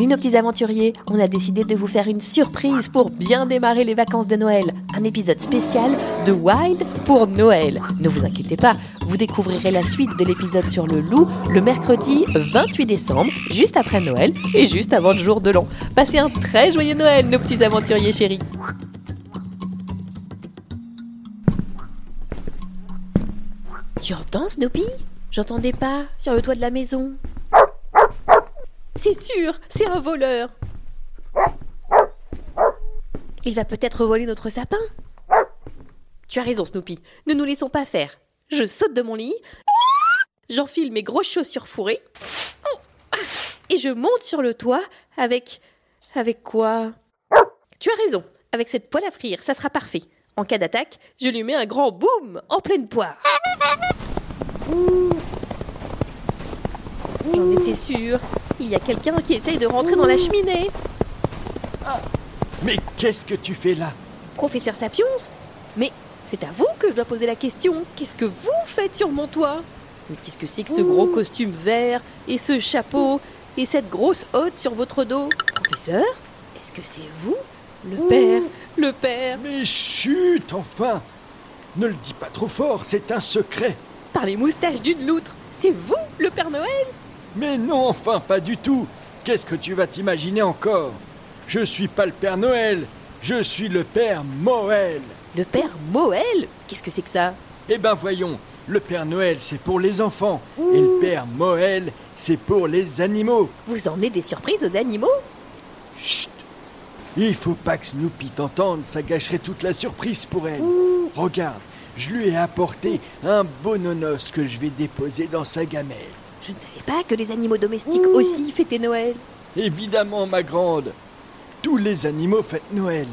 Salut nos petits aventuriers, on a décidé de vous faire une surprise pour bien démarrer les vacances de Noël. Un épisode spécial de Wild pour Noël. Ne vous inquiétez pas, vous découvrirez la suite de l'épisode sur le loup le mercredi 28 décembre, juste après Noël et juste avant le jour de l'an. Passez un très joyeux Noël nos petits aventuriers chéris. Tu entends Snoopy? J'entendais pas sur le toit de la maison. C'est sûr, c'est un voleur. Il va peut-être voler notre sapin. Tu as raison, Snoopy. Ne nous laissons pas faire. Je saute de mon lit, j'enfile mes grosses chaussures fourrées, et je monte sur le toit avec. Avec quoi? Tu as raison. Avec cette poêle à frire, ça sera parfait. En cas d'attaque, je lui mets un grand boum en pleine poire. J'en étais sûre. Il y a quelqu'un qui essaye de rentrer dans la cheminée. Mais qu'est-ce que tu fais là? Professeur Sapiens Mais c'est à vous que je dois poser la question. Qu'est-ce que vous faites sur mon toit? Mais qu'est-ce que c'est que ce gros costume vert et ce chapeau et cette grosse hotte sur votre dos? Professeur Est-ce que c'est vous? Le père Le père. Mais chut, enfin! Ne le dis pas trop fort, c'est un secret. Par les moustaches d'une loutre C'est vous, le Père Noël? Mais non, enfin, pas du tout. Qu'est-ce que tu vas t'imaginer encore? Je suis pas le Père Noël, je suis le Père Moël. Le Père Moël? Qu'est-ce que c'est que ça? Eh ben voyons, le Père Noël c'est pour les enfants et le Père Moël c'est pour les animaux. Vous emmenez des surprises aux animaux? Chut Il faut pas que Snoopy t'entende, ça gâcherait toute la surprise pour elle. Regarde, je lui ai apporté un beau nonos que je vais déposer dans sa gamelle. Je ne savais pas que les animaux domestiques aussi fêtaient Noël. Évidemment, ma grande. Tous les animaux fêtent Noël.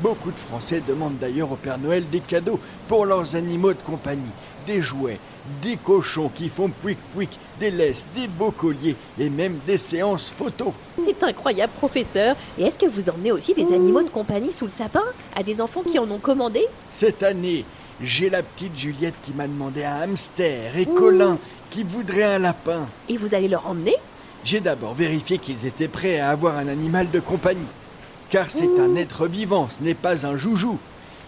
Beaucoup de Français demandent d'ailleurs au Père Noël des cadeaux pour leurs animaux de compagnie. Des jouets, des cochons qui font pouic-pouic, des laisses, des beaux colliers et même des séances photos. C'est incroyable, professeur. Et est-ce que vous emmenez aussi des animaux de compagnie sous le sapin À des enfants qui en ont commandé? Cette année, j'ai la petite Juliette qui m'a demandé un hamster et Colin qui voudrait un lapin. Et vous allez leur emmener? J'ai d'abord vérifié qu'ils étaient prêts à avoir un animal de compagnie. Car c'est un être vivant, ce n'est pas un joujou.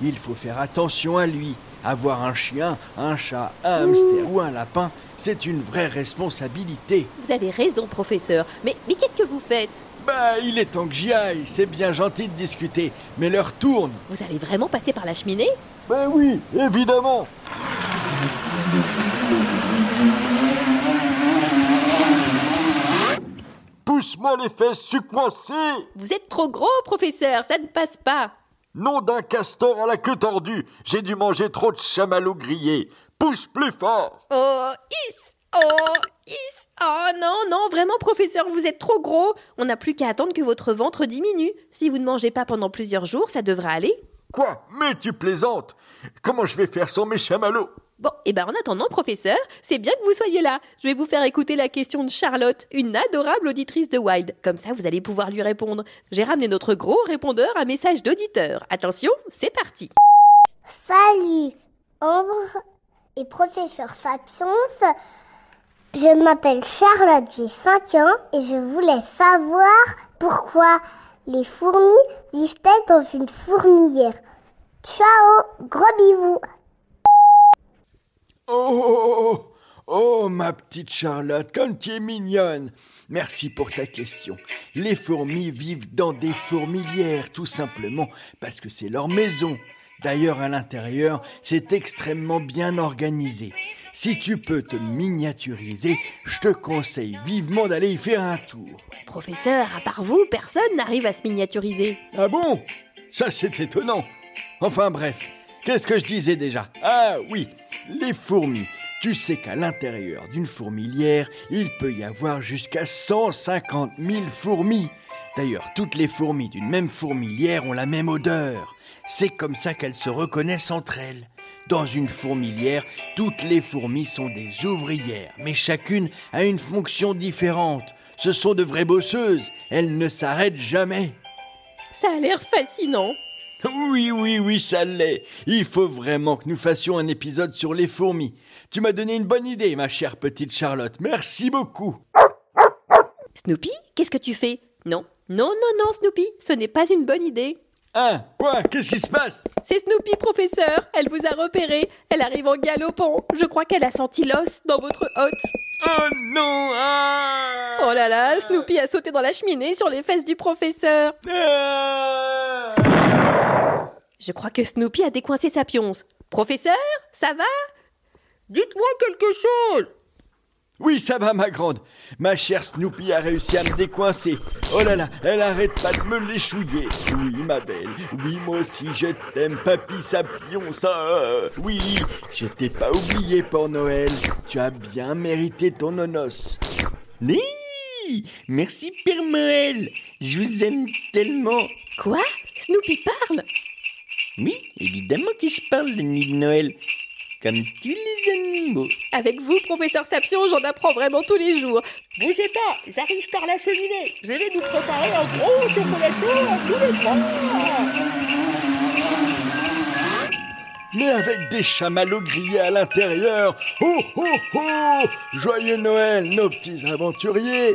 Il faut faire attention à lui. Avoir un chien, un chat, un hamster ou un lapin, c'est une vraie responsabilité. Vous avez raison, professeur. Mais, mais qu'est-ce que vous faites? Bah, il est temps que j'y aille, c'est bien gentil de discuter, mais l'heure tourne. Vous allez vraiment passer par la cheminée? Ben oui, évidemment. Les fesses, suce-moi Vous êtes trop gros, professeur, ça ne passe pas. Nom d'un castor à la queue tordue, j'ai dû manger trop de chamallows grillés. Pousse plus fort Oh, is Oh, is Oh non, non, vraiment, professeur, vous êtes trop gros. On n'a plus qu'à attendre que votre ventre diminue. Si vous ne mangez pas pendant plusieurs jours, ça devrait aller. Quoi? Mais tu plaisantes Comment je vais faire sans mes chamallows? Bon, et ben en attendant, professeur, c'est bien que vous soyez là. Je vais vous faire écouter la question de Charlotte, une adorable auditrice de Wild. Comme ça, vous allez pouvoir lui répondre. J'ai ramené notre gros répondeur à message d'auditeur. Attention, c'est parti. Salut, Ambre et professeur Sapiens. Je m'appelle Charlotte, j'ai 5 ans et je voulais savoir pourquoi les fourmis vivent-elles dans une fourmilière. Ciao, gros bisous. Oh, oh, oh, ma petite Charlotte, comme tu es mignonne. Merci pour ta question. Les fourmis vivent dans des fourmilières, tout simplement, parce que c'est leur maison. D'ailleurs, à l'intérieur, c'est extrêmement bien organisé. Si tu peux te miniaturiser, je te conseille vivement d'aller y faire un tour. Professeur, à part vous, personne n'arrive à se miniaturiser. Ah bon? Ça c'est étonnant. Enfin bref, qu'est-ce que je disais déjà Ah oui, les fourmis. Tu sais qu'à l'intérieur d'une fourmilière, il peut y avoir jusqu'à 150 000 fourmis. D'ailleurs, toutes les fourmis d'une même fourmilière ont la même odeur. C'est comme ça qu'elles se reconnaissent entre elles. Dans une fourmilière, toutes les fourmis sont des ouvrières, mais chacune a une fonction différente. Ce sont de vraies bosseuses, elles ne s'arrêtent jamais. Ça a l'air fascinant. Oui, oui, oui, ça l'est. Il faut vraiment que nous fassions un épisode sur les fourmis. Tu m'as donné une bonne idée, ma chère petite Charlotte. Merci beaucoup. Snoopy, qu'est-ce que tu fais? Non, non, non, non, Snoopy, ce n'est pas une bonne idée. Hein? Quoi? Qu'est-ce qui se passe? C'est Snoopy, professeur. Elle vous a repéré. Elle arrive en galopant. Je crois qu'elle a senti l'os dans votre hotte. Oh non ah Oh là là, Snoopy a sauté dans la cheminée sur les fesses du professeur. Ah Je crois que Snoopy a décoincé sa pionce. Professeur, ça va? Dites-moi quelque chose. Oui, ça va, ma grande. Ma chère Snoopy a réussi à me décoincer. Oh là là, elle arrête pas de me l'échouiller. Oui, ma belle. Oui, moi aussi, je t'aime, papy Sapion, ça. Oui, je t'ai pas oublié pour Noël. Tu as bien mérité ton nonos. Oui, merci, Père Noël. Je vous aime tellement. Quoi? Snoopy parle? Oui, évidemment que je parle de nuit de Noël. Comme tous les animaux. Avec vous, professeur Sapion, j'en apprends vraiment tous les jours. Bougez pas, j'arrive par la cheminée. Je vais nous préparer un gros chocolat chaud à tous les trois. Mais avec des chamallows grillés à l'intérieur. Oh, oh, oh Joyeux Noël, nos petits aventuriers